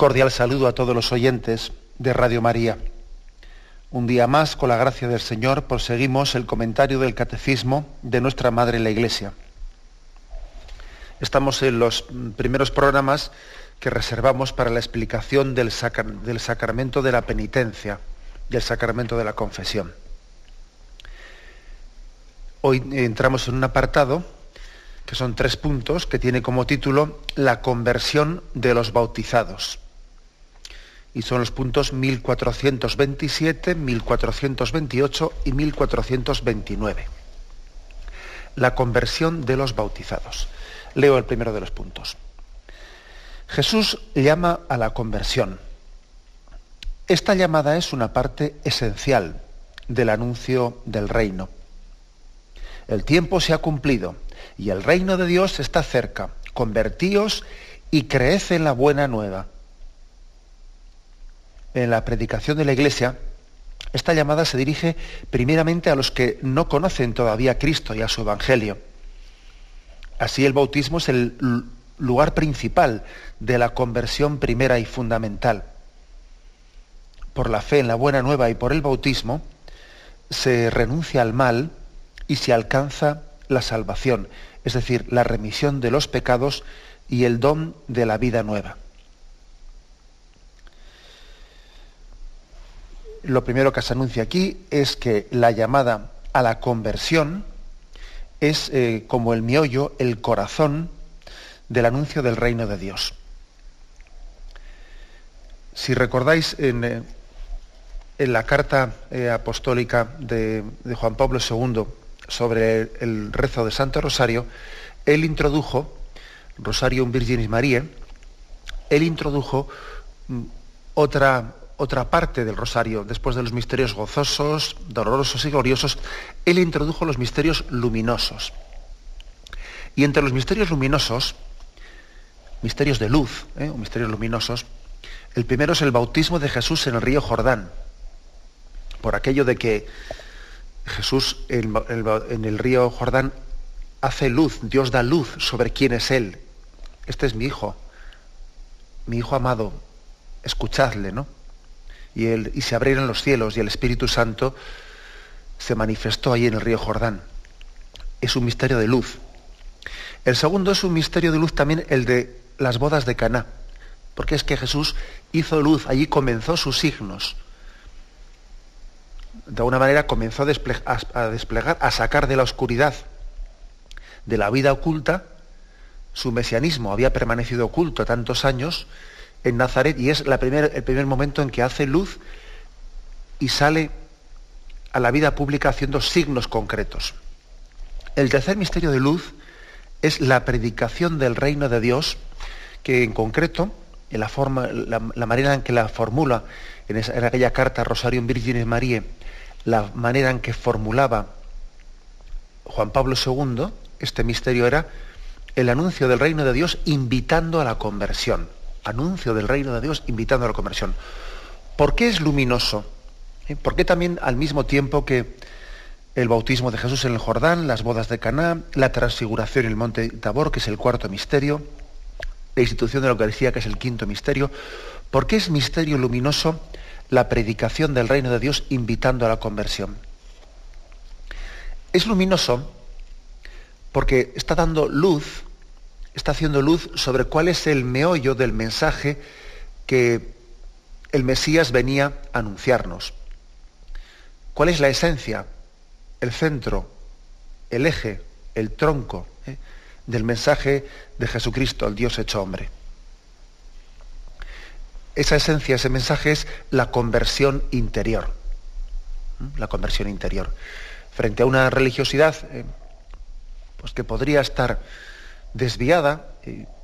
Cordial saludo a todos los oyentes de Radio María. Un día más, con la gracia del Señor, proseguimos el comentario del Catecismo de nuestra Madre la Iglesia. Estamos en los primeros programas que reservamos para la explicación del, del sacramento de la penitencia, del sacramento de la confesión. Hoy entramos en un apartado que son tres puntos, que tiene como título La conversión de los bautizados. Y son los puntos 1427, 1428 y 1429. La conversión de los bautizados. Leo el primero de los puntos. Jesús llama a la conversión. Esta llamada es una parte esencial del anuncio del reino. El tiempo se ha cumplido y el reino de Dios está cerca. Convertíos y creed en la buena nueva. En la predicación de la Iglesia, esta llamada se dirige primeramente a los que no conocen todavía a Cristo y a su Evangelio. Así el bautismo es el lugar principal de la conversión primera y fundamental. Por la fe en la buena nueva y por el bautismo se renuncia al mal y se alcanza la salvación, es decir, la remisión de los pecados y el don de la vida nueva. Lo primero que se anuncia aquí es que la llamada a la conversión es eh, como el miollo, el corazón del anuncio del reino de Dios. Si recordáis en, eh, en la carta eh, apostólica de, de Juan Pablo II, sobre el rezo de Santo Rosario, él introdujo, Rosarium Virginis Mariae, él introdujo mm, otra, otra parte del rosario, después de los misterios gozosos, dolorosos y gloriosos, él introdujo los misterios luminosos. Y entre los misterios luminosos, misterios de luz, ¿eh? o misterios luminosos, el primero es el bautismo de Jesús en el río Jordán, por aquello de que Jesús en el río Jordán hace luz, Dios da luz sobre quién es Él. Este es mi hijo, mi hijo amado, escuchadle, ¿no? Y, y se abrieron los cielos y el Espíritu Santo se manifestó ahí en el río Jordán. Es un misterio de luz. El segundo es un misterio de luz también el de las bodas de Caná, porque es que Jesús hizo luz, allí comenzó sus signos de alguna manera comenzó a desplegar, a sacar de la oscuridad, de la vida oculta, su mesianismo había permanecido oculto tantos años en Nazaret y es el primer momento en que hace luz y sale a la vida pública haciendo signos concretos. El tercer misterio de luz es la predicación del reino de Dios, que en concreto, en la, forma, la, manera en que la formula en, aquella carta Rosarium Virginis Mariae, la manera en que formulaba Juan Pablo II este misterio era el anuncio del reino de Dios invitando a la conversión. Anuncio del reino de Dios invitando a la conversión. ¿Por qué es luminoso? ¿Eh? ¿Por qué también al mismo tiempo que el bautismo de Jesús en el Jordán, las bodas de Caná, la transfiguración en el monte Tabor, que es el cuarto misterio, la institución de la Eucaristía, que es el quinto misterio, ¿por qué es misterio luminoso la predicación del reino de Dios invitando a la conversión. Es luminoso porque está dando luz, está haciendo luz sobre cuál es el meollo del mensaje que el Mesías venía a anunciarnos. ¿Cuál es la esencia, el centro, el eje, el tronco eh, del mensaje de Jesucristo, el Dios hecho hombre? esa esencia, ese mensaje es la conversión interior. La conversión interior. Frente a una religiosidad eh, pues que podría estar desviada,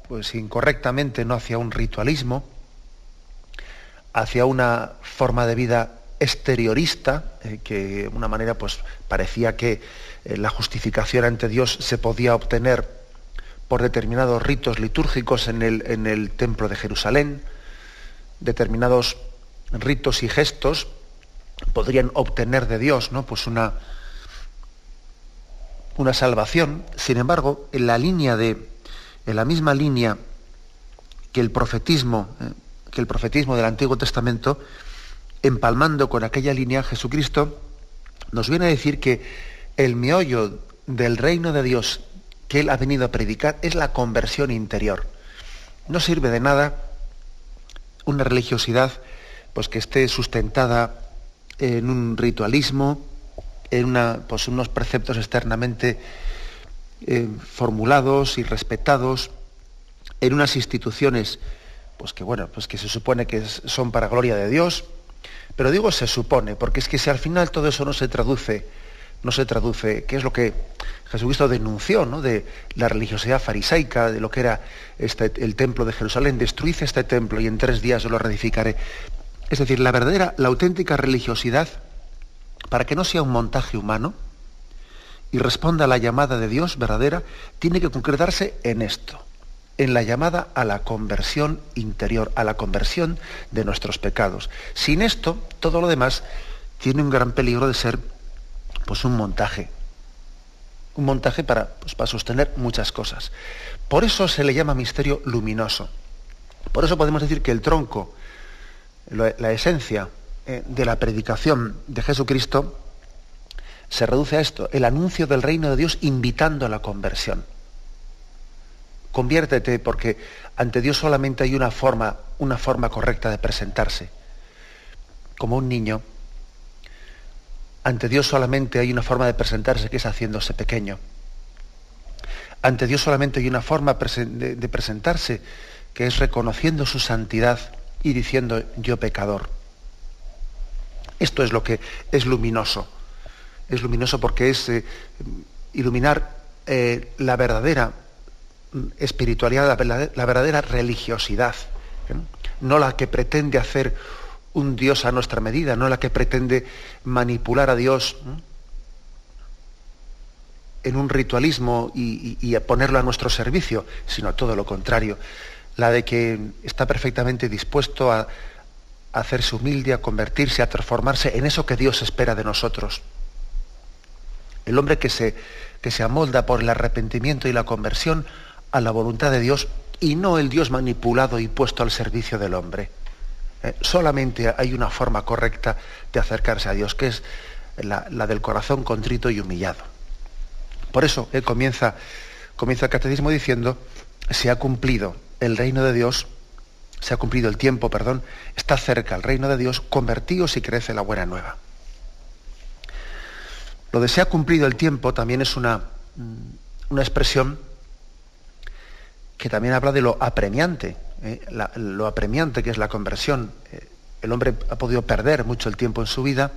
pues incorrectamente, no hacia un ritualismo, hacia una forma de vida exteriorista, eh, que de una manera pues parecía que eh, la justificación ante Dios se podía obtener por determinados ritos litúrgicos en el, en el templo de Jerusalén, determinados ritos y gestos podrían obtener de Dios ¿no? pues una, una salvación. Sin embargo, en la línea de, en la misma línea que el profetismo, eh, que el profetismo del Antiguo Testamento, empalmando con aquella línea, Jesucristo nos viene a decir que el meollo del reino de Dios que Él ha venido a predicar es la conversión interior. No sirve de nada una religiosidad pues, que esté sustentada en un ritualismo, en pues, unos preceptos externamente eh, formulados y respetados, en unas instituciones pues que bueno, pues que se supone que son para gloria de Dios, pero digo se supone, porque es que si al final todo eso no se traduce, no se traduce, ¿qué es lo que Jesucristo denunció, ¿no? de la religiosidad farisaica, de lo que era este, el templo de Jerusalén, destruid este templo y en tres días lo reedificaré. Es decir, la verdadera, la auténtica religiosidad, para que no sea un montaje humano y responda a la llamada de Dios verdadera, tiene que concretarse en esto, en la llamada a la conversión interior, a la conversión de nuestros pecados. Sin esto, todo lo demás tiene un gran peligro de ser pues un montaje. Un montaje para, pues, para sostener muchas cosas. Por eso se le llama misterio luminoso. Por eso podemos decir que el tronco, la esencia eh, de la predicación de Jesucristo, se reduce a esto, el anuncio del reino de Dios invitando a la conversión conviértete porque ante Dios solamente hay una forma, una forma correcta de presentarse. Como un niño, ante Dios solamente hay una forma de presentarse que es haciéndose pequeño. Ante Dios solamente hay una forma de presentarse que es reconociendo su santidad y diciendo yo pecador. Esto es lo que es luminoso. Es luminoso porque es eh, iluminar eh, la verdadera espiritualidad, la, verdadera religiosidad, ¿eh? no la que pretende hacer un Dios a nuestra medida, no la que pretende manipular a Dios en un ritualismo y, ponerlo a nuestro servicio, sino todo lo contrario, la de que está perfectamente dispuesto a, hacerse humilde, a convertirse, a transformarse en eso que Dios espera de nosotros. El hombre que se, que se amolda por el arrepentimiento y la conversión a la voluntad de Dios y no el Dios manipulado y puesto al servicio del hombre. Eh, solamente hay una forma correcta de acercarse a Dios, que es la, del corazón contrito y humillado. Por eso él comienza, comienza el catecismo diciendo, se ha cumplido el reino de Dios, se ha cumplido el tiempo, perdón, está cerca el reino de Dios, convertíos y crece la buena nueva. Lo de se ha cumplido el tiempo también es una, una expresión que también habla de lo apremiante, ¿eh? lo apremiante que es la conversión. Eh, el hombre ha podido perder mucho el tiempo en su vida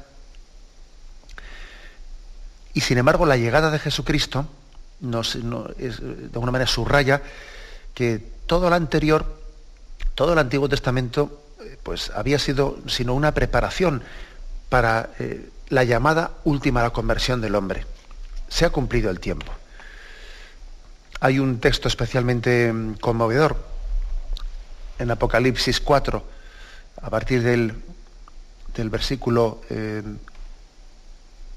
y sin embargo la llegada de Jesucristo nos, de alguna manera subraya que todo lo anterior, todo el Antiguo Testamento, eh, pues había sido sino una preparación para la llamada última a la conversión del hombre. Se ha cumplido el tiempo. Hay un texto especialmente mm, conmovedor en Apocalipsis 4, a partir del, del versículo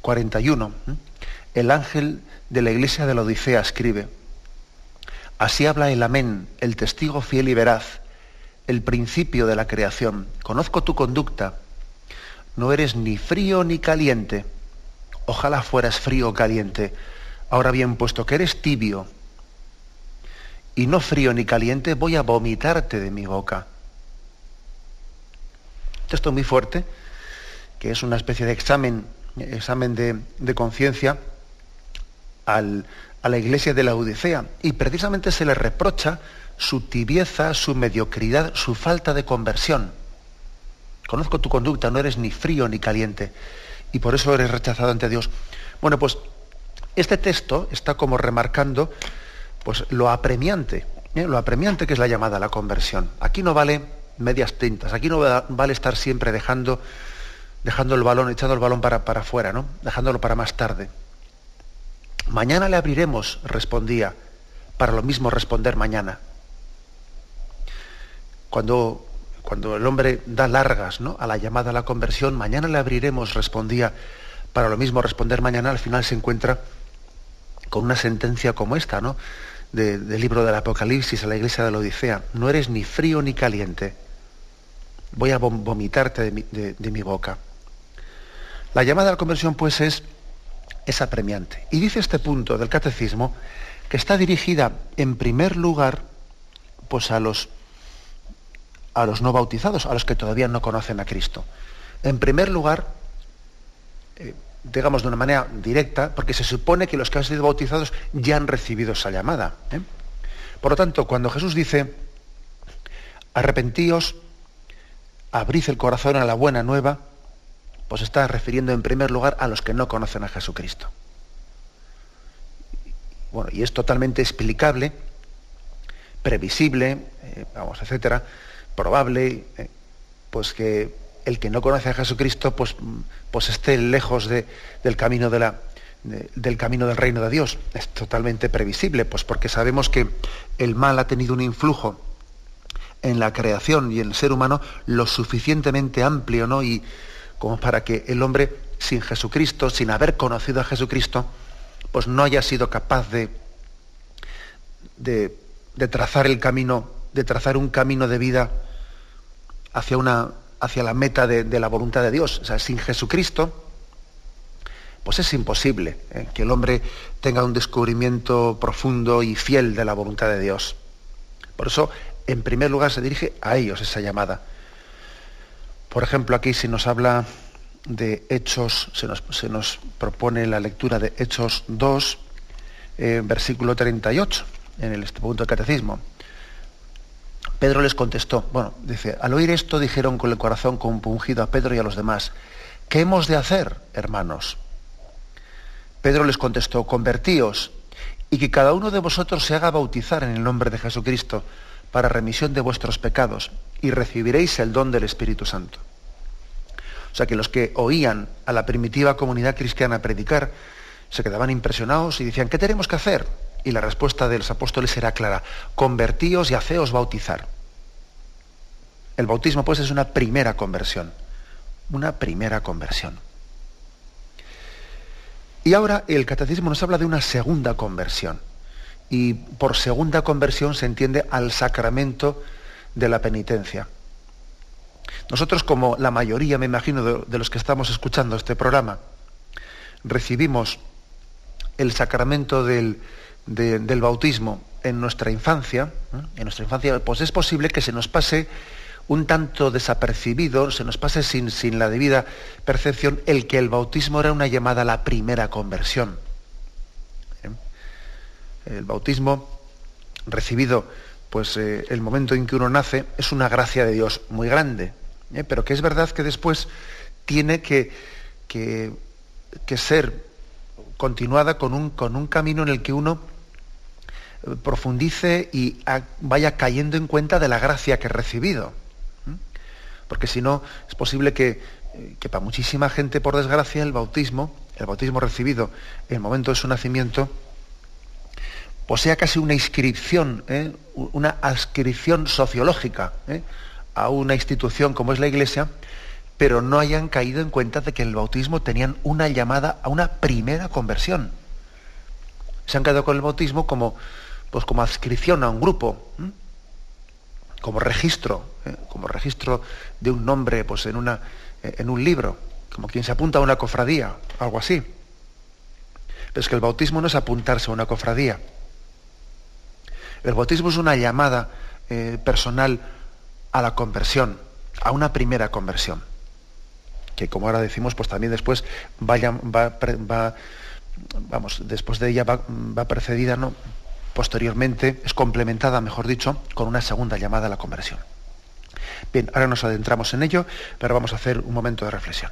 41. Eh, el ángel de la iglesia de la Odisea escribe, Así habla el amén, el testigo fiel y veraz, el principio de la creación. Conozco tu conducta. No eres ni frío ni caliente. Ojalá fueras frío o caliente. Ahora bien, puesto que eres tibio y no frío ni caliente, voy a vomitarte de mi boca. Texto muy fuerte, que es una especie de examen, examen de, conciencia a la iglesia de la Odisea. Y precisamente se le reprocha su tibieza, su mediocridad, su falta de conversión. conozco tu conducta, no eres ni frío ni caliente, y por eso eres rechazado ante Dios. Bueno, pues este texto está como remarcando pues, lo apremiante, ¿eh? lo apremiante que es la llamada a la conversión. Aquí no vale medias tintas, aquí no vale estar siempre dejando, dejando el balón, echando el balón para, para afuera, ¿no? dejándolo para más tarde. Mañana le abriremos, respondía, para lo mismo responder mañana. Cuando, cuando el hombre da largas ¿no? a la llamada a la conversión, mañana le abriremos, respondía, para lo mismo responder mañana, al final se encuentra con una sentencia como esta, ¿no? del libro del Apocalipsis a la iglesia de la Odisea. No eres ni frío ni caliente. Voy a vomitarte de mi, boca. La llamada a la conversión, pues, es, es apremiante. Y dice este punto del catecismo que está dirigida en primer lugar pues, a, los, a los no bautizados, a los que todavía no conocen a Cristo. En primer lugar, eh, digamos de una manera directa, porque se supone que los que han sido bautizados ya han recibido esa llamada. ¿eh? Por lo tanto, cuando Jesús dice, arrepentíos, abrid el corazón a la buena nueva, pues está refiriendo en primer lugar a los que no conocen a Jesucristo. Bueno, y es totalmente explicable, previsible, eh, vamos, etcétera, probable, eh, pues que el que no conoce a Jesucristo pues, pues esté lejos del, camino de la, del camino del reino de Dios. Es totalmente previsible, pues porque sabemos que el mal ha tenido un influjo en la creación y en el ser humano lo suficientemente amplio, ¿no? Y como para que el hombre sin Jesucristo, sin haber conocido a Jesucristo, pues no haya sido capaz de, de, de trazar el camino, de trazar un camino de vida hacia una, hacia la meta de, la voluntad de Dios. O sea, sin Jesucristo, pues es imposible ¿eh? que el hombre tenga un descubrimiento profundo y fiel de la voluntad de Dios. Por eso, en primer lugar, se dirige a ellos esa llamada. Por ejemplo, aquí se nos habla de Hechos, se nos, propone la lectura de Hechos 2, eh, versículo 38, en el, este punto del catecismo. Pedro les contestó, bueno, dice, al oír esto dijeron con el corazón compungido a Pedro y a los demás, ¿qué hemos de hacer, hermanos? Pedro les contestó, convertíos y que cada uno de vosotros se haga bautizar en el nombre de Jesucristo para remisión de vuestros pecados y recibiréis el don del Espíritu Santo. O sea que los que oían a la primitiva comunidad cristiana predicar se quedaban impresionados y decían, ¿qué tenemos que hacer? Y la respuesta de los apóstoles era clara, convertíos y haceos bautizar. El bautismo pues es una primera conversión, una primera conversión. Y ahora el catecismo nos habla de una segunda conversión. Y por segunda conversión se entiende al sacramento de la penitencia. Nosotros, como la mayoría, me imagino, de, los que estamos escuchando este programa, recibimos el sacramento del, del bautismo en nuestra infancia, en nuestra infancia, pues es posible que se nos pase un tanto desapercibido, se nos pase sin, sin la debida percepción, el que el bautismo era una llamada a la primera conversión. ¿Eh? El bautismo recibido pues eh, el momento en que uno nace es una gracia de Dios muy grande, ¿eh? pero que es verdad que después tiene que, que, que ser continuada con un, con un camino en el que uno profundice y vaya cayendo en cuenta de la gracia que ha recibido. Porque si no, es posible que, para muchísima gente, por desgracia, el bautismo, el bautismo recibido en el momento de su nacimiento, pues sea casi una inscripción, ¿eh? una adscripción sociológica ¿eh? a una institución como es la Iglesia, pero no hayan caído en cuenta de que el bautismo tenían una llamada a una primera conversión. Se han quedado con el bautismo como, pues como adscripción a un grupo, como registro, ¿eh? como registro de un nombre pues en, una, en un libro, como quien se apunta a una cofradía, algo así. Pero es que el bautismo no es apuntarse a una cofradía. El bautismo es una llamada eh, personal a la conversión, a una primera conversión que como ahora decimos, pues también después vaya, va, vamos, después de ella va, precedida, ¿no? Posteriormente, es complementada, mejor dicho, con una segunda llamada a la conversión. Bien, ahora nos adentramos en ello, pero vamos a hacer un momento de reflexión.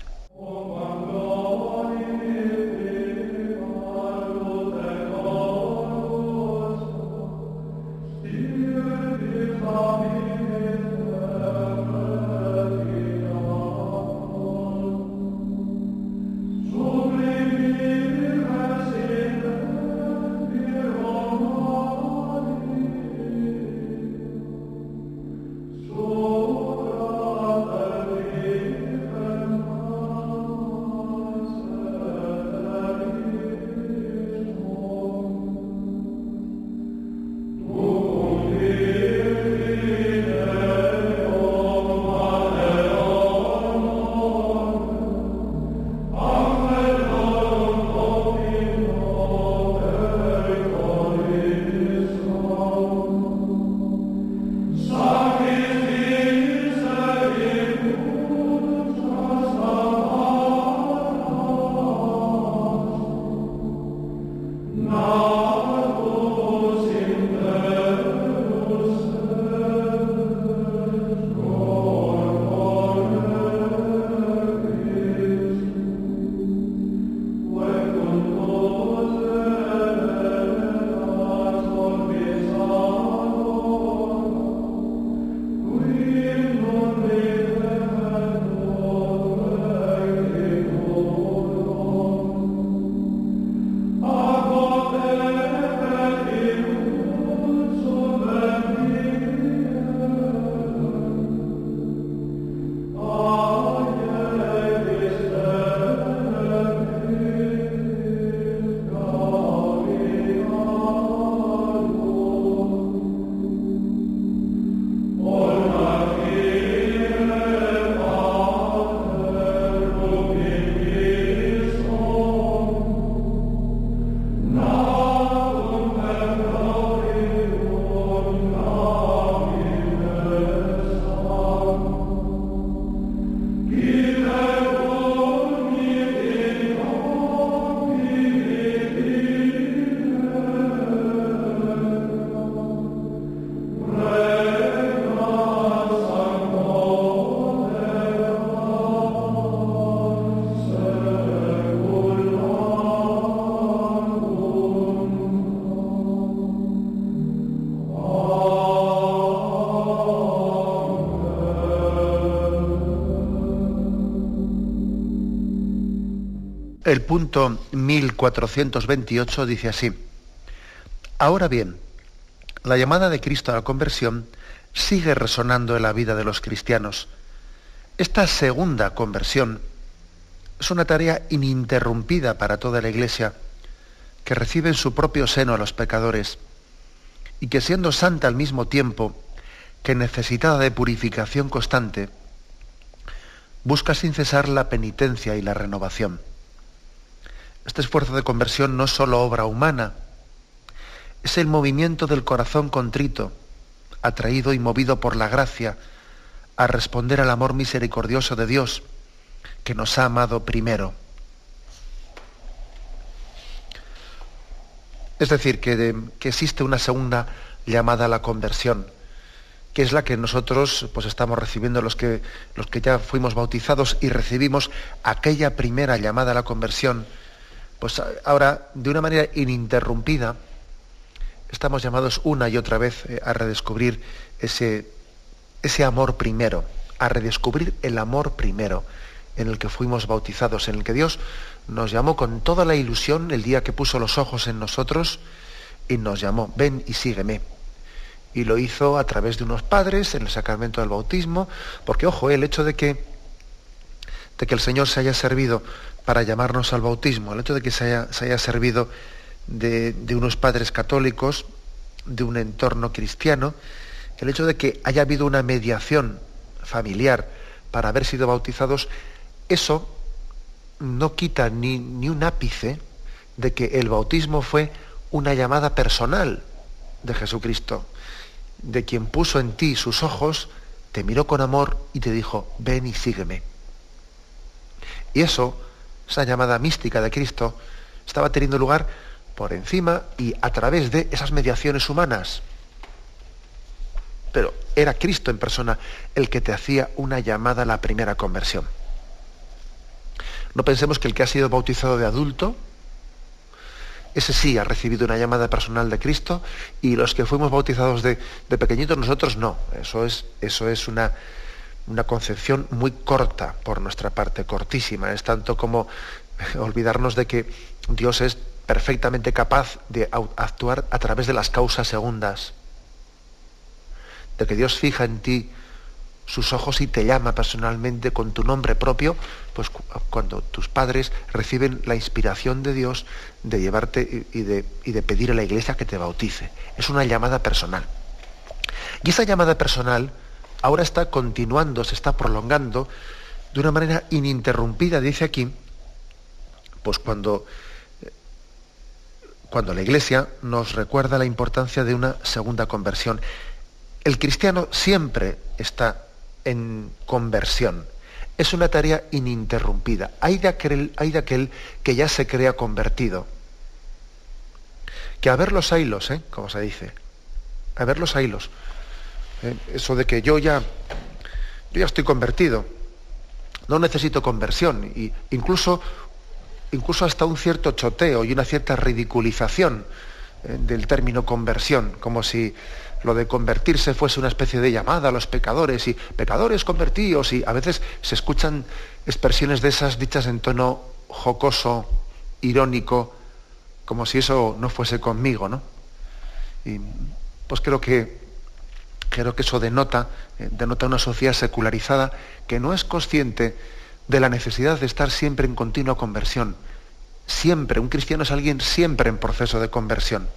Punto 1428 dice así, Ahora bien, la llamada de Cristo a la conversión sigue resonando en la vida de los cristianos. Esta segunda conversión es una tarea ininterrumpida para toda la Iglesia, que recibe en su propio seno a los pecadores, y que siendo santa al mismo tiempo que necesitada de purificación constante, busca sin cesar la penitencia y la renovación. Este esfuerzo de conversión no es solo obra humana, es el movimiento del corazón contrito, atraído y movido por la gracia a responder al amor misericordioso de Dios, que nos ha amado primero. Es decir, que, que, existe una segunda llamada a la conversión, que es la que nosotros pues, estamos recibiendo los que, los que ya fuimos bautizados y recibimos aquella primera llamada a la conversión pues ahora, de una manera ininterrumpida, estamos llamados una y otra vez eh, a redescubrir ese, ese amor primero, a redescubrir el amor primero en el que fuimos bautizados, en el que Dios nos llamó con toda la ilusión el día que puso los ojos en nosotros y nos llamó, ven y sígueme. Y lo hizo a través de unos padres en el sacramento del bautismo, porque ojo, el hecho de que, de que el Señor se haya servido para llamarnos al bautismo, el hecho de que se haya, servido de, unos padres católicos, de un entorno cristiano, el hecho de que haya habido una mediación familiar para haber sido bautizados, eso no quita ni, ni un ápice de que el bautismo fue una llamada personal de Jesucristo, de quien puso en ti sus ojos, te miró con amor y te dijo, ven y sígueme. Y eso esa llamada mística de Cristo, estaba teniendo lugar por encima y a través de esas mediaciones humanas. pero era Cristo en persona el que te hacía una llamada a la primera conversión. No pensemos que el que ha sido bautizado de adulto, ese sí ha recibido una llamada personal de Cristo y los que fuimos bautizados de, pequeñitos nosotros no. Eso es, eso es una, una concepción muy corta por nuestra parte, cortísima. Es tanto como olvidarnos de que Dios es perfectamente capaz de actuar a través de las causas segundas, de que Dios fija en ti sus ojos y te llama personalmente con tu nombre propio, pues cuando tus padres reciben la inspiración de Dios de llevarte y de, y de pedir a la iglesia que te bautice. Es una llamada personal. Y esa llamada personal ahora está continuando, se está prolongando de una manera ininterrumpida, dice aquí, pues cuando, cuando la iglesia nos recuerda la importancia de una segunda conversión. El cristiano siempre está en conversión. Es una tarea ininterrumpida. Hay de aquel, hay de aquel que ya se crea convertido. Que a ver los hilos, ¿eh? como se dice. A ver los hilos. ¿Eh? Eso de que yo ya, yo ya estoy convertido. No necesito conversión. Y incluso, incluso hasta un cierto choteo y una cierta ridiculización ¿eh? del término conversión. Como si lo de convertirse fuese una especie de llamada a los pecadores y pecadores convertidos y a veces se escuchan expresiones de esas dichas en tono jocoso, irónico, como si eso no fuese conmigo, ¿no? Y pues creo que creo que eso denota, eh, denota una sociedad secularizada que no es consciente de la necesidad de estar siempre en continua conversión. Siempre, un cristiano es alguien siempre en proceso de conversión.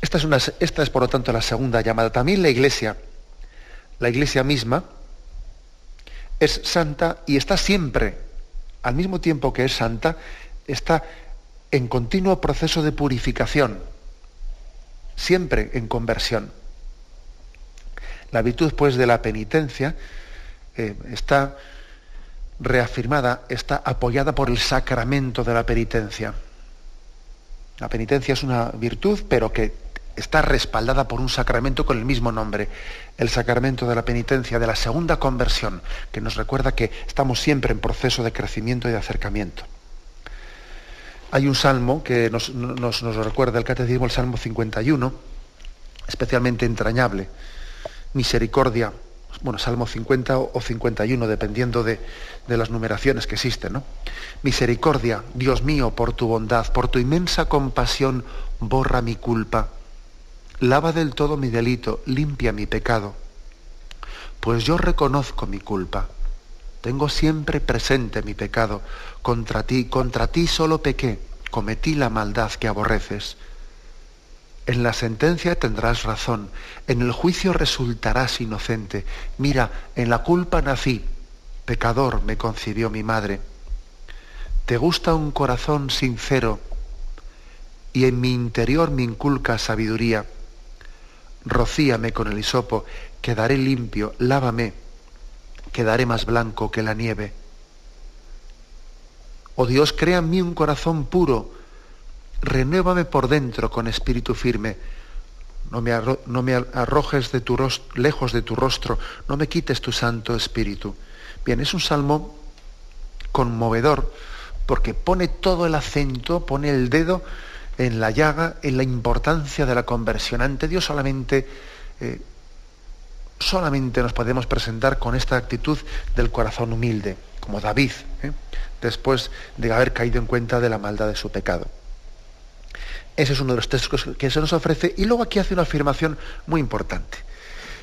Esta es, esta es, por lo tanto, la segunda llamada. También la iglesia, la iglesia misma, es santa y está siempre, al mismo tiempo que es santa, está en continuo proceso de purificación, siempre en conversión. La virtud, pues, de la penitencia eh, está reafirmada, está apoyada por el sacramento de la penitencia. La penitencia es una virtud, pero que está respaldada por un sacramento con el mismo nombre, el sacramento de la penitencia, de la segunda conversión, que nos recuerda que estamos siempre en proceso de crecimiento y de acercamiento. Hay un salmo que nos, nos, recuerda el catecismo, el Salmo 51, especialmente entrañable. Misericordia, bueno, Salmo 50 o 51, dependiendo de, de las numeraciones que existen. ¿no? Misericordia, Dios mío, por tu bondad, por tu inmensa compasión, borra mi culpa lava del todo mi delito, limpia mi pecado. Pues yo reconozco mi culpa, tengo siempre presente mi pecado, contra ti, contra ti solo pequé, cometí la maldad que aborreces. En la sentencia tendrás razón, en el juicio resultarás inocente. Mira, en la culpa nací, pecador me concibió mi madre. Te gusta un corazón sincero y en mi interior me inculca sabiduría rocíame con el hisopo, quedaré limpio, lávame, quedaré más blanco que la nieve. Oh Dios, crea en mí un corazón puro, renuévame por dentro con espíritu firme. No me, arrojes de tu lejos de tu rostro, no me quites tu santo espíritu. Bien, es un salmo conmovedor porque pone todo el acento, pone el dedo en la llaga, en la importancia de la conversión. Ante Dios solamente, eh, solamente nos podemos presentar con esta actitud del corazón humilde, como David, ¿eh? después de haber caído en cuenta de la maldad de su pecado. Ese es uno de los textos que se nos ofrece. Y luego aquí hace una afirmación muy importante.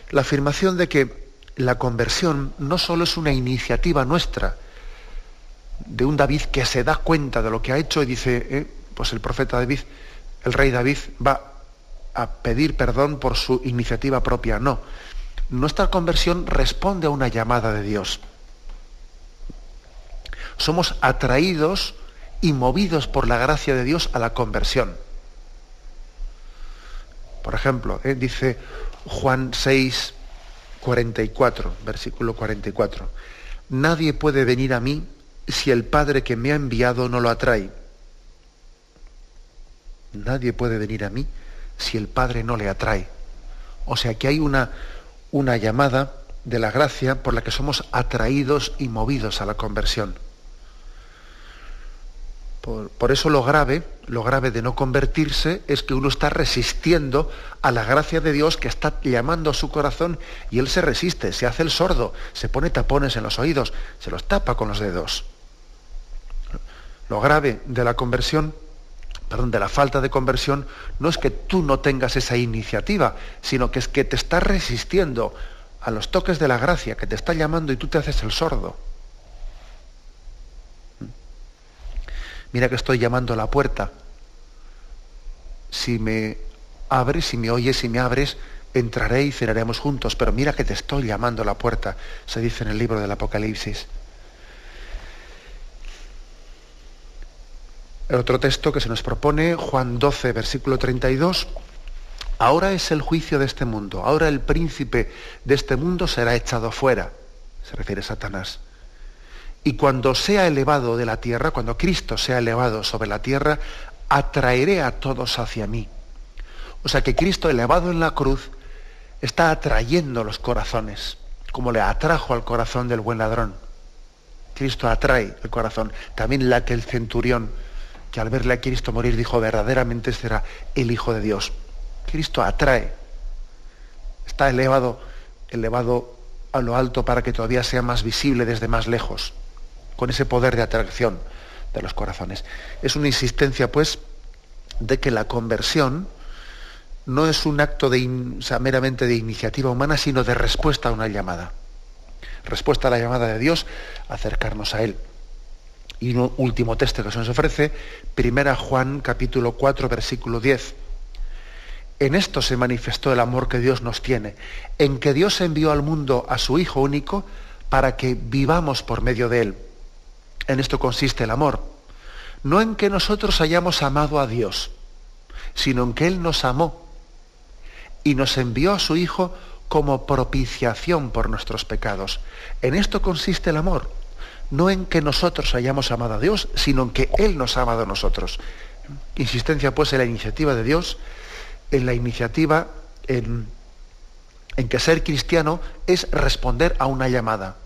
La afirmación de que la conversión no solo es una iniciativa nuestra, de un David que se da cuenta de lo que ha hecho y dice, eh, pues el profeta David, el rey David, va a pedir perdón por su iniciativa propia. No. Nuestra conversión responde a una llamada de Dios. Somos atraídos y movidos por la gracia de Dios a la conversión. Por ejemplo, ¿eh? dice Juan 6, 44, versículo 44. Nadie puede venir a mí si el Padre que me ha enviado no lo atrae. Nadie puede venir a mí si el Padre no le atrae. O sea que hay una, una llamada de la gracia por la que somos atraídos y movidos a la conversión. Por, eso lo grave, lo grave de no convertirse es que uno está resistiendo a la gracia de Dios que está llamando a su corazón y él se resiste, se hace el sordo, se pone tapones en los oídos, se los tapa con los dedos. Lo grave de la conversión, perdón, de la falta de conversión, no es que tú no tengas esa iniciativa, sino que es que te estás resistiendo a los toques de la gracia que te está llamando y tú te haces el sordo. mira que estoy llamando a la puerta. Si me abres, si me oyes, si me abres, entraré y cenaremos juntos, pero mira que te estoy llamando a la puerta, se dice en el libro del Apocalipsis. El otro texto que se nos propone, Juan 12, versículo 32, ahora es el juicio de este mundo, ahora el príncipe de este mundo será echado fuera, se refiere a Satanás. Y cuando sea elevado de la tierra, cuando Cristo sea elevado sobre la tierra, atraeré a todos hacia mí. O sea que Cristo elevado en la cruz está atrayendo los corazones, como le atrajo al corazón del buen ladrón. Cristo atrae el corazón. También la que el centurión, que al verle a Cristo morir dijo, verdaderamente será el Hijo de Dios. Cristo atrae. Está elevado, elevado a lo alto para que todavía sea más visible desde más lejos con ese poder de atracción de los corazones. Es una insistencia, pues, de que la conversión no es un acto de, meramente de iniciativa humana, sino de respuesta a una llamada. Respuesta a la llamada de Dios, acercarnos a Él. Y un último texto que se nos ofrece, 1 Juan capítulo 4, versículo 10. En esto se manifestó el amor que Dios nos tiene, en que Dios envió al mundo a su Hijo único para que vivamos por medio de Él. En esto consiste el amor. No en que nosotros hayamos amado a Dios, sino en que Él nos amó y nos envió a su Hijo como propiciación por nuestros pecados. En esto consiste el amor. No en que nosotros hayamos amado a Dios, sino en que Él nos ha amado a nosotros. Insistencia pues en la iniciativa de Dios, en la iniciativa en, en que ser cristiano es responder a una llamada.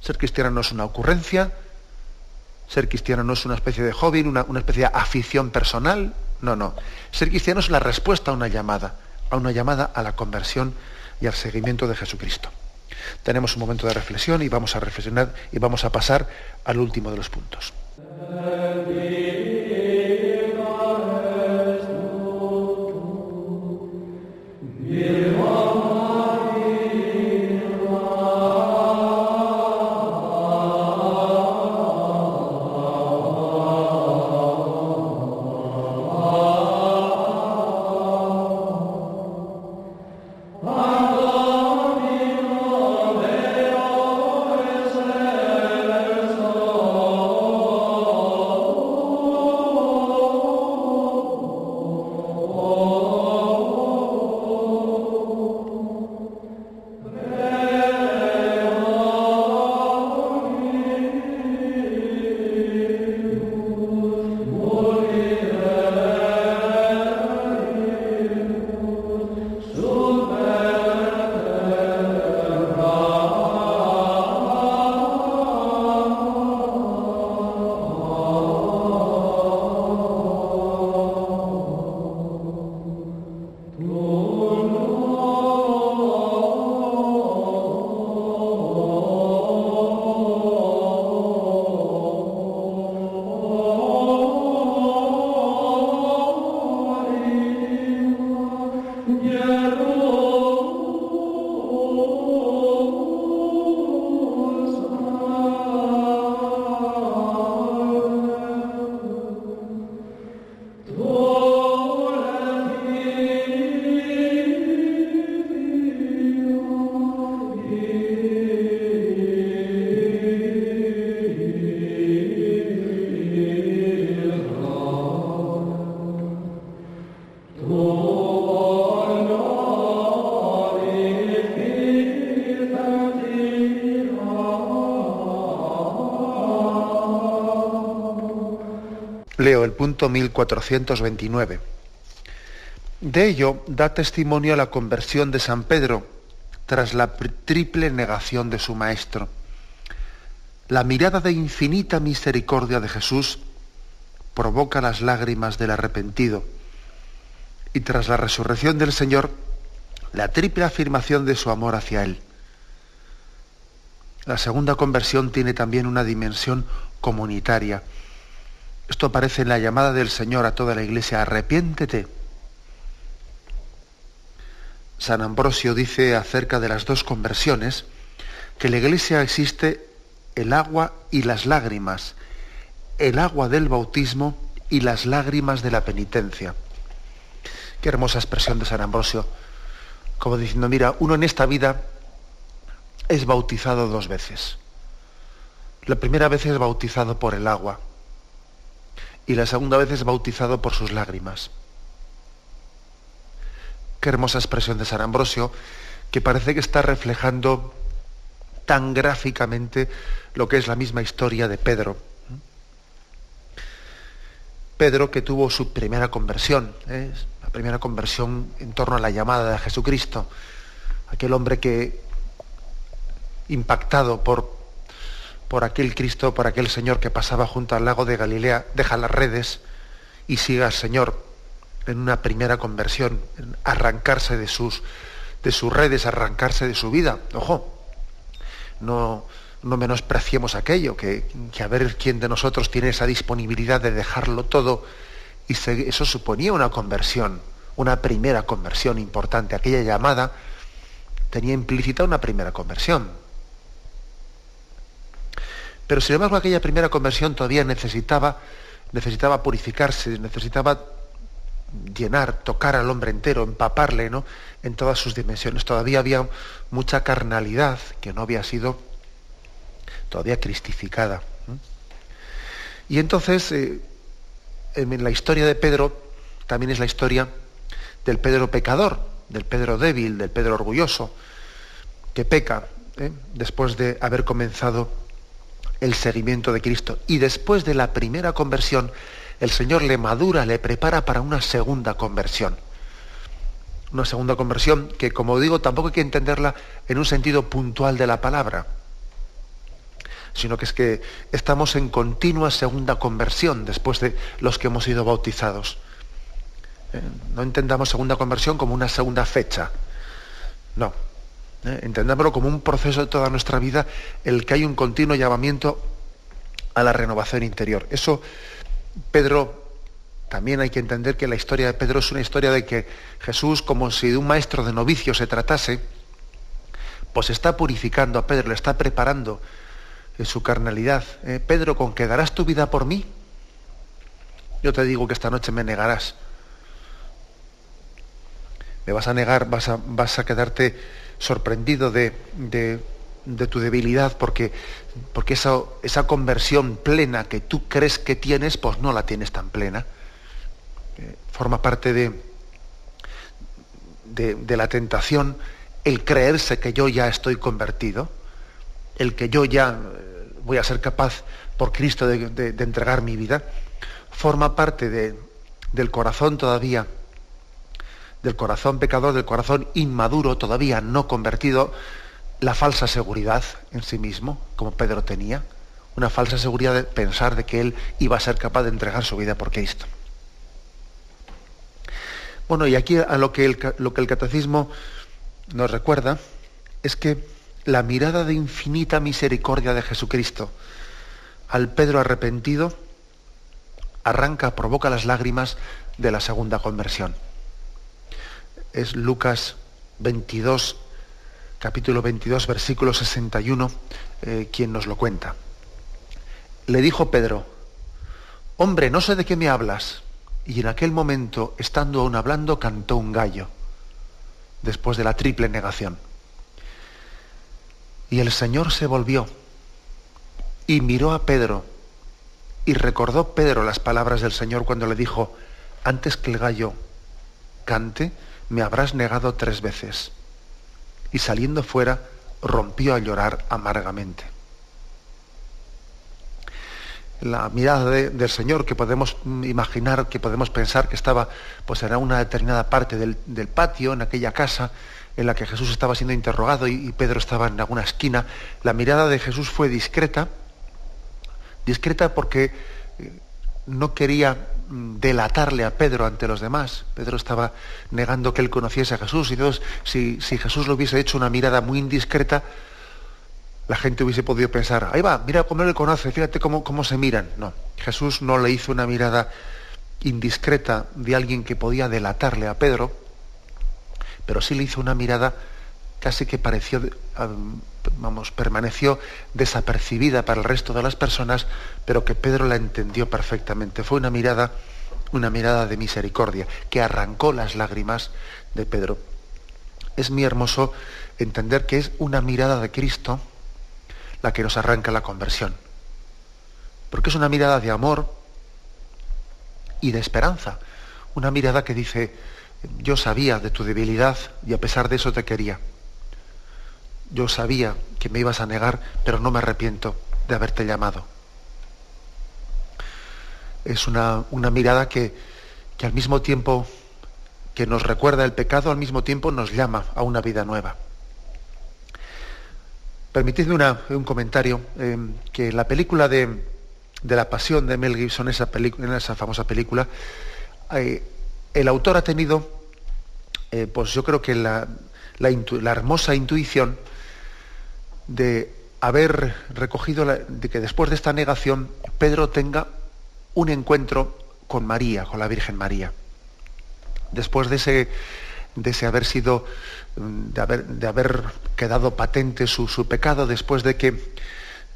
Ser cristiano no es una ocurrencia, ser cristiano no es una especie de hobby, una, una especie de afición personal, no, no. Ser cristiano es la respuesta a una llamada, a una llamada a la conversión y al seguimiento de Jesucristo. Tenemos un momento de reflexión y vamos a reflexionar y vamos a pasar al último de los puntos. Punto 1429. De ello da testimonio la conversión de San Pedro tras la triple negación de su maestro. La mirada de infinita misericordia de Jesús provoca las lágrimas del arrepentido. Y tras la resurrección del Señor, la triple afirmación de su amor hacia Él. La segunda conversión tiene también una dimensión comunitaria. Esto aparece en la llamada del Señor a toda la iglesia, arrepiéntete. San Ambrosio dice acerca de las dos conversiones que en la iglesia existe el agua y las lágrimas, el agua del bautismo y las lágrimas de la penitencia. Qué hermosa expresión de San Ambrosio, como diciendo, mira, uno en esta vida es bautizado dos veces. La primera vez es bautizado por el agua y la segunda vez es bautizado por sus lágrimas. Qué hermosa expresión de San Ambrosio, que parece que está reflejando tan gráficamente lo que es la misma historia de Pedro. Pedro que tuvo su primera conversión, ¿eh? la primera conversión en torno a la llamada de Jesucristo, aquel hombre que impactado por, por aquel Cristo, por aquel Señor que pasaba junto al lago de Galilea, deja las redes y sigue al Señor en una primera conversión, en arrancarse de sus, de sus redes, arrancarse de su vida. Ojo, no, no menospreciemos aquello, que, que, a ver quién de nosotros tiene esa disponibilidad de dejarlo todo, y eso suponía una conversión, una primera conversión importante. Aquella llamada tenía implícita una primera conversión. Pero sin embargo aquella primera conversión todavía necesitaba, necesitaba purificarse, necesitaba llenar, tocar al hombre entero, empaparle ¿no? en todas sus dimensiones. Todavía había mucha carnalidad que no había sido todavía cristificada. Y entonces, eh, en la historia de Pedro, también es la historia del Pedro pecador, del Pedro débil, del Pedro orgulloso, que peca ¿eh? después de haber comenzado el seguimiento de Cristo. Y después de la primera conversión, el Señor le madura, le prepara para una segunda conversión. Una segunda conversión que, como digo, tampoco hay que entenderla en un sentido puntual de la palabra, sino que es que estamos en continua segunda conversión después de los que hemos sido bautizados. Eh, no entendamos segunda conversión como una segunda fecha. No, ¿eh? entendámoslo como un proceso de toda nuestra vida, el que hay un continuo llamamiento a la renovación interior. Eso, Pedro, también hay que entender que la historia de Pedro es una historia de que Jesús, como si de un maestro de novicio se tratase, pues está purificando a Pedro, le está preparando en su carnalidad. ¿eh? Pedro, ¿con que darás tu vida por mí? Yo te digo que esta noche me negarás. Me vas a negar, vas a quedarte sorprendido de, tu debilidad porque, porque esa, esa, conversión plena que tú crees que tienes, pues no la tienes tan plena. Eh, forma parte de, de, la tentación el creerse que yo ya estoy convertido, el que yo ya eh, voy a ser capaz por Cristo de, de entregar mi vida, forma parte del corazón todavía del corazón pecador, del corazón inmaduro, todavía no convertido, la falsa seguridad en sí mismo, como Pedro tenía, una falsa seguridad de pensar de que él iba a ser capaz de entregar su vida por Cristo. Bueno, y aquí a lo que el, lo que el catecismo nos recuerda es que la mirada de infinita misericordia de Jesucristo al Pedro arrepentido arranca, provoca las lágrimas de la segunda conversión es Lucas 22, capítulo 22, versículo 61, eh, quien nos lo cuenta. Le dijo Pedro, hombre, no sé de qué me hablas. Y en aquel momento, estando aún hablando, cantó un gallo, después de la triple negación. Y el Señor se volvió y miró a Pedro y recordó Pedro las palabras del Señor cuando le dijo, antes que el gallo cante, me habrás negado tres veces. Y saliendo fuera, rompió a llorar amargamente. la mirada del Señor, que podemos imaginar, que podemos pensar que estaba pues, en una determinada parte del, patio, en aquella casa en la que Jesús estaba siendo interrogado y, Pedro estaba en alguna esquina. La mirada de Jesús fue discreta, discreta porque eh, no quería mm, delatarle a Pedro ante los demás. Pedro estaba negando que él conociese a Jesús y entonces si, Jesús le hubiese hecho una mirada muy indiscreta, la gente hubiese podido pensar, ahí va, mira cómo le conoce, fíjate cómo, cómo se miran. No, Jesús no le hizo una mirada indiscreta de alguien que podía delatarle a Pedro, pero sí le hizo una mirada casi que pareció, vamos, permaneció desapercibida para el resto de las personas, pero que Pedro la entendió perfectamente. Fue una mirada, una mirada de misericordia, que arrancó las lágrimas de Pedro. Es muy hermoso entender que es una mirada de Cristo la que nos arranca la conversión. Porque es una mirada de amor y de esperanza. Una mirada que dice, yo sabía de tu debilidad y a pesar de eso te quería. Yo sabía que me ibas a negar, pero no me arrepiento de haberte llamado. Es una, una mirada que, que al mismo tiempo que nos recuerda el pecado, al mismo tiempo nos llama a una vida nueva. Permitidme un comentario, eh, que la película de, La Pasión de Mel Gibson, esa, en esa famosa película, eh, el autor ha tenido, eh, pues yo creo que la, hermosa intuición de haber recogido, de que después de esta negación, Pedro tenga un encuentro con María, con la Virgen María. Después de ese, de ese haber sido de haber, de haber quedado patente su, pecado después de que,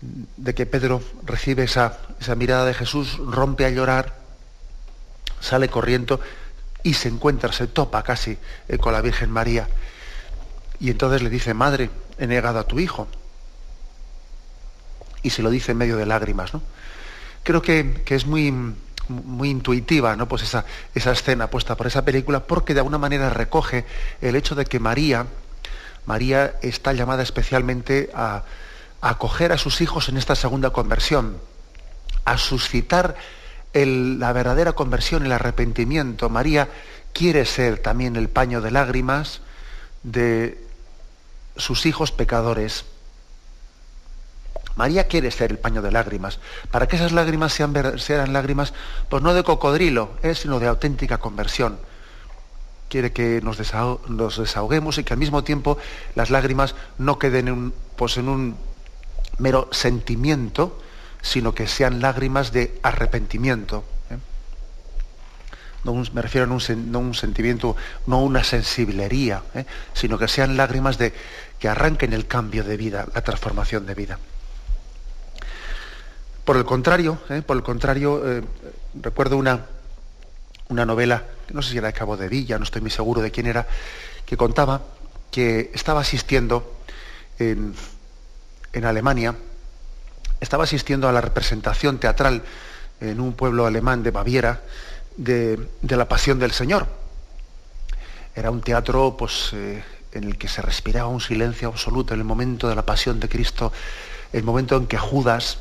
de que Pedro recibe esa, esa mirada de Jesús, rompe a llorar, sale corriendo y se encuentra, se topa casi eh, con la Virgen María. Y entonces le dice, madre, he negado a tu hijo. Y se lo dice en medio de lágrimas. ¿no? Creo que, que es muy, muy intuitiva, ¿no? Pues esa, esa escena puesta por esa película, porque de alguna manera recoge el hecho de que María, María está llamada especialmente a, acoger a sus hijos en esta segunda conversión, a suscitar la verdadera conversión, el arrepentimiento. María quiere ser también el paño de lágrimas de sus hijos pecadores. María quiere ser el paño de lágrimas, para que esas lágrimas sean, sean lágrimas, pues no de cocodrilo, eh, sino de auténtica conversión. Quiere que nos, desahoguemos y que al mismo tiempo las lágrimas no queden en un, pues en un mero sentimiento, sino que sean lágrimas de arrepentimiento. Eh. No me refiero a un, no un sentimiento, no una sensiblería, eh, sino que sean lágrimas de, que arranquen el cambio de vida, la transformación de vida. Por el contrario, ¿eh? por el contrario, eh, recuerdo una, una novela, no sé si era de Cabo de Villa, no estoy muy seguro de quién era, que contaba que estaba asistiendo en, Alemania, estaba asistiendo a la representación teatral en un pueblo alemán de Baviera de, la Pasión del Señor. Era un teatro pues, eh, en el que se respiraba un silencio absoluto en el momento de la Pasión de Cristo, el momento en que Judas,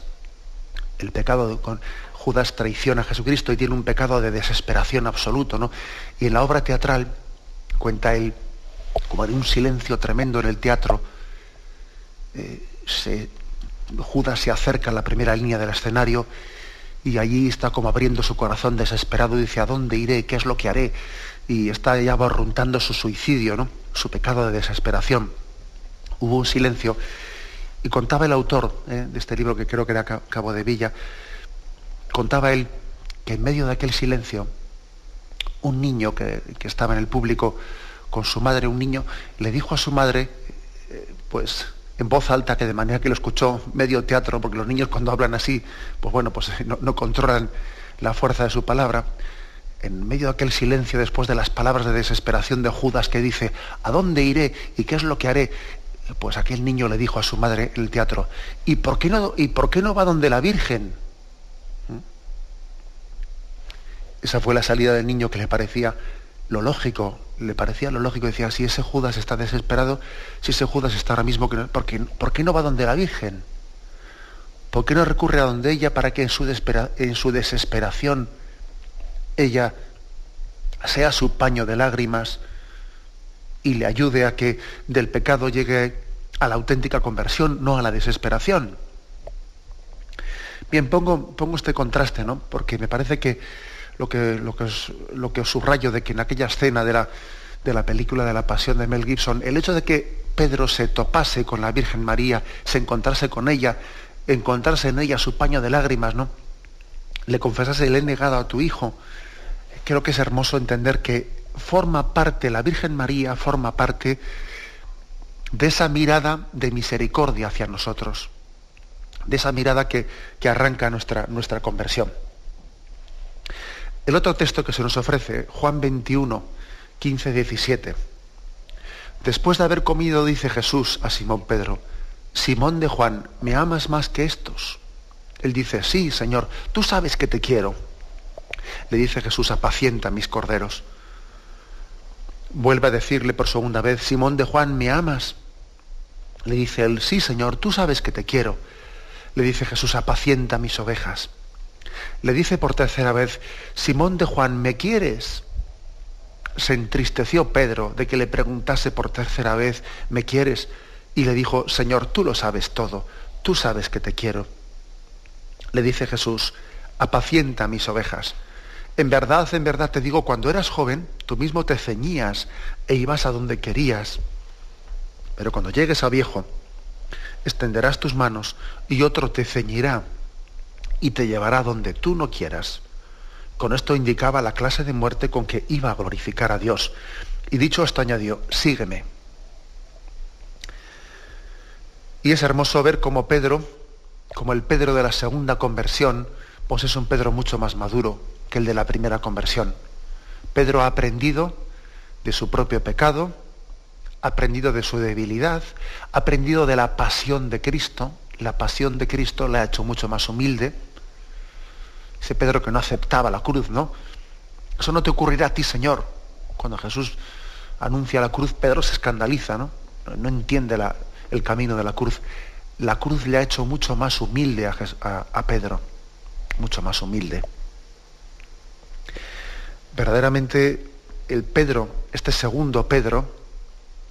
el pecado con Judas traiciona a Jesucristo y tiene un pecado de desesperación absoluto, ¿no? Y en la obra teatral cuenta él, como en un silencio tremendo en el teatro, eh, Judas se acerca a la primera línea del escenario y allí está como abriendo su corazón desesperado y dice, ¿a dónde iré? ¿Qué es lo que haré? Y está ya barruntando su suicidio, ¿no? Su pecado de desesperación. Hubo un silencio y contaba el autor eh, de este libro, que creo que era Cabo de Villa, contaba él que en medio de aquel silencio, un niño que, estaba en el público con su madre, un niño, le dijo a su madre, eh, pues en voz alta, que de manera que lo escuchó medio teatro, porque los niños cuando hablan así, pues bueno, pues no, no controlan la fuerza de su palabra, en medio de aquel silencio después de las palabras de desesperación de Judas que dice, ¿a dónde iré y qué es lo que haré? Pues aquel niño le dijo a su madre en el teatro, ¿y por qué no, y por qué no va donde la Virgen? ¿Mm? Esa fue la salida del niño que le parecía lo lógico, le parecía lo lógico, decía, si ese Judas está desesperado, si ese Judas está ahora mismo, ¿por qué, ¿por qué no va donde la Virgen? ¿Por qué no recurre a donde ella para que en su, en su desesperación ella sea su paño de lágrimas y le ayude a que del pecado llegue a la auténtica conversión, no a la desesperación? Bien, pongo, pongo este contraste, ¿no? Porque me parece que lo que, lo que, os, lo que os subrayo de que en aquella escena de la, de la película de la Pasión de Mel Gibson, el hecho de que Pedro se topase con la Virgen María, se encontrase con ella, encontrarse en ella su paño de lágrimas, ¿no? Le confesase, le he negado a tu hijo. Creo que es hermoso entender que forma parte, la Virgen María forma parte de esa mirada de misericordia hacia nosotros de esa mirada que, arranca nuestra, nuestra conversión. El otro texto que se nos ofrece, Juan 21, 15, 17. Después de haber comido, dice Jesús a Simón Pedro, Simón de Juan, ¿me amas más que estos? Él dice, sí, Señor, tú sabes que te quiero. Le dice Jesús, apacienta mis corderos. Vuelve a decirle por segunda vez, Simón de Juan, ¿me amas? Le dice él, sí, Señor, tú sabes que te quiero le dice Jesús, apacienta mis ovejas. Le dice por tercera vez, Simón de Juan, ¿me quieres? Se entristeció Pedro de que le preguntase por tercera vez, ¿me quieres? Y le dijo, Señor, tú lo sabes todo, tú sabes que te quiero. Le dice Jesús, apacienta mis ovejas. En verdad, en verdad te digo, cuando eras joven, tú mismo te ceñías e ibas a donde querías. Pero cuando llegues a viejo, extenderás tus manos y otro te ceñirá y te llevará donde tú no quieras. Con esto indicaba la clase de muerte con que iba a glorificar a Dios. Y dicho esto añadió, sígueme. Y es hermoso ver cómo Pedro, como el Pedro de la segunda conversión, pues es un Pedro mucho más maduro que el de la primera conversión. Pedro ha aprendido de su propio pecado, aprendido de su debilidad, aprendido de la pasión de Cristo. La pasión de Cristo le ha hecho mucho más humilde. Ese Pedro que no aceptaba la cruz, ¿no? Eso no te ocurrirá a ti, Señor. Cuando Jesús anuncia la cruz, Pedro se escandaliza, ¿no? No entiende el camino de la cruz. La cruz le ha hecho mucho más humilde a Pedro, mucho más humilde. Verdaderamente el Pedro, este segundo Pedro,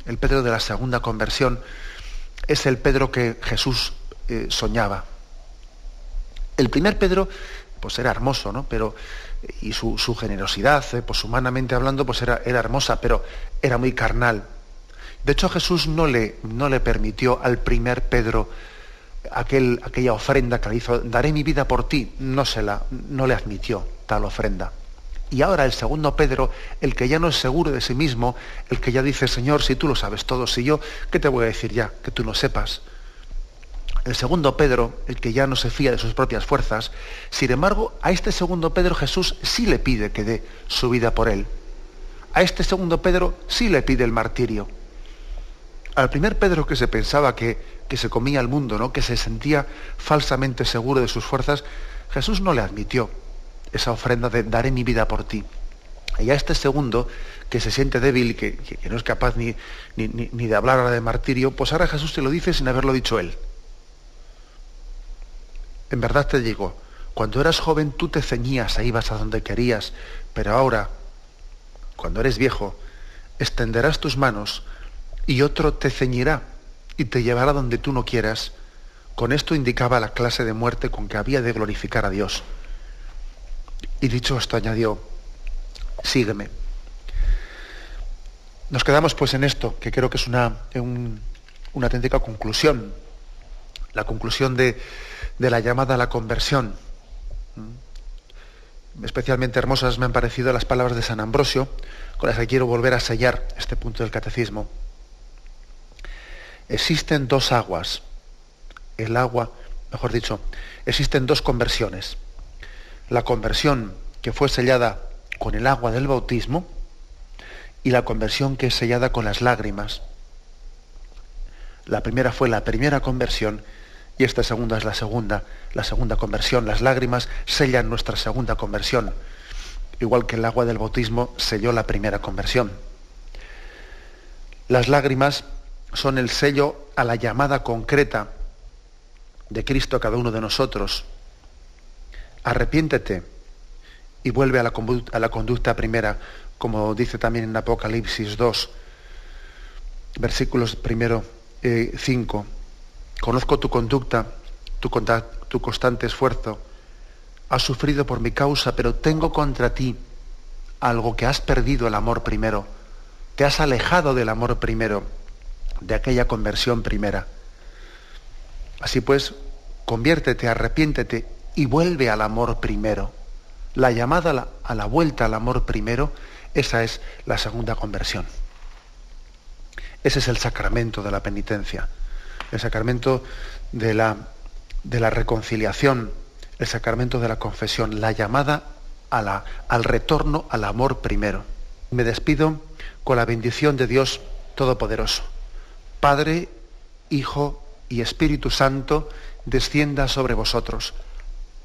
el Pedro de la segunda conversión, es el Pedro que Jesús eh, soñaba. El primer Pedro, pues era hermoso, ¿no? Pero, y su, generosidad, eh, pues humanamente hablando, pues era, era, hermosa, pero era muy carnal. De hecho, Jesús no le, no le permitió al primer Pedro aquel, aquella ofrenda que le hizo, daré mi vida por ti, no, se la, no le admitió tal ofrenda. Y ahora el segundo Pedro, el que ya no es seguro de sí mismo, el que ya dice, Señor, si tú lo sabes todo, si yo, ¿qué te voy a decir ya? Que tú no sepas. El segundo Pedro, el que ya no se fía de sus propias fuerzas, sin embargo, a este segundo Pedro Jesús sí le pide que dé su vida por él. A este segundo Pedro sí le pide el martirio. Al primer Pedro que se pensaba que, que se comía el mundo, ¿no? que se sentía falsamente seguro de sus fuerzas, Jesús no le admitió esa ofrenda de daré mi vida por ti. Y a este segundo, que se siente débil y que, no es capaz ni, ni, ni, de hablar ahora de martirio, pues ahora Jesús te lo dice sin haberlo dicho él. En verdad te digo, cuando eras joven tú te ceñías e ibas a donde querías, pero ahora, cuando eres viejo, extenderás tus manos y otro te ceñirá y te llevará donde tú no quieras. Con esto indicaba la clase de muerte con que había de glorificar a Dios. Y dicho esto añadió, sígueme. Nos quedamos pues en esto, que creo que es una, una auténtica conclusión, la conclusión de, la llamada a la conversión. ¿Mm? Especialmente hermosas me han parecido las palabras de San Ambrosio, con las que quiero volver a sellar este punto del catecismo. Existen dos aguas, el agua, mejor dicho, existen dos conversiones la conversión que fue sellada con el agua del bautismo y la conversión que es sellada con las lágrimas. La primera fue la primera conversión y esta segunda es la segunda, la segunda conversión. Las lágrimas sellan nuestra segunda conversión, igual que el agua del bautismo selló la primera conversión. Las lágrimas son el sello a la llamada concreta de Cristo a cada uno de nosotros. Arrepiéntete y vuelve a la, conducta primera, como dice también en Apocalipsis 2, versículos primero 5. Eh, Conozco tu conducta, tu, tu constante esfuerzo. Has sufrido por mi causa, pero tengo contra ti algo que has perdido el amor primero. Te has alejado del amor primero, de aquella conversión primera. Así pues, conviértete, arrepiéntete y vuelve al amor primero. La llamada a la, vuelta al amor primero, esa es la segunda conversión. Ese es el sacramento de la penitencia el sacramento de la, de la reconciliación, el sacramento de la confesión, la llamada la, al retorno al amor primero. Me despido con la bendición de Dios Todopoderoso. Padre, Hijo y Espíritu Santo, descienda sobre vosotros.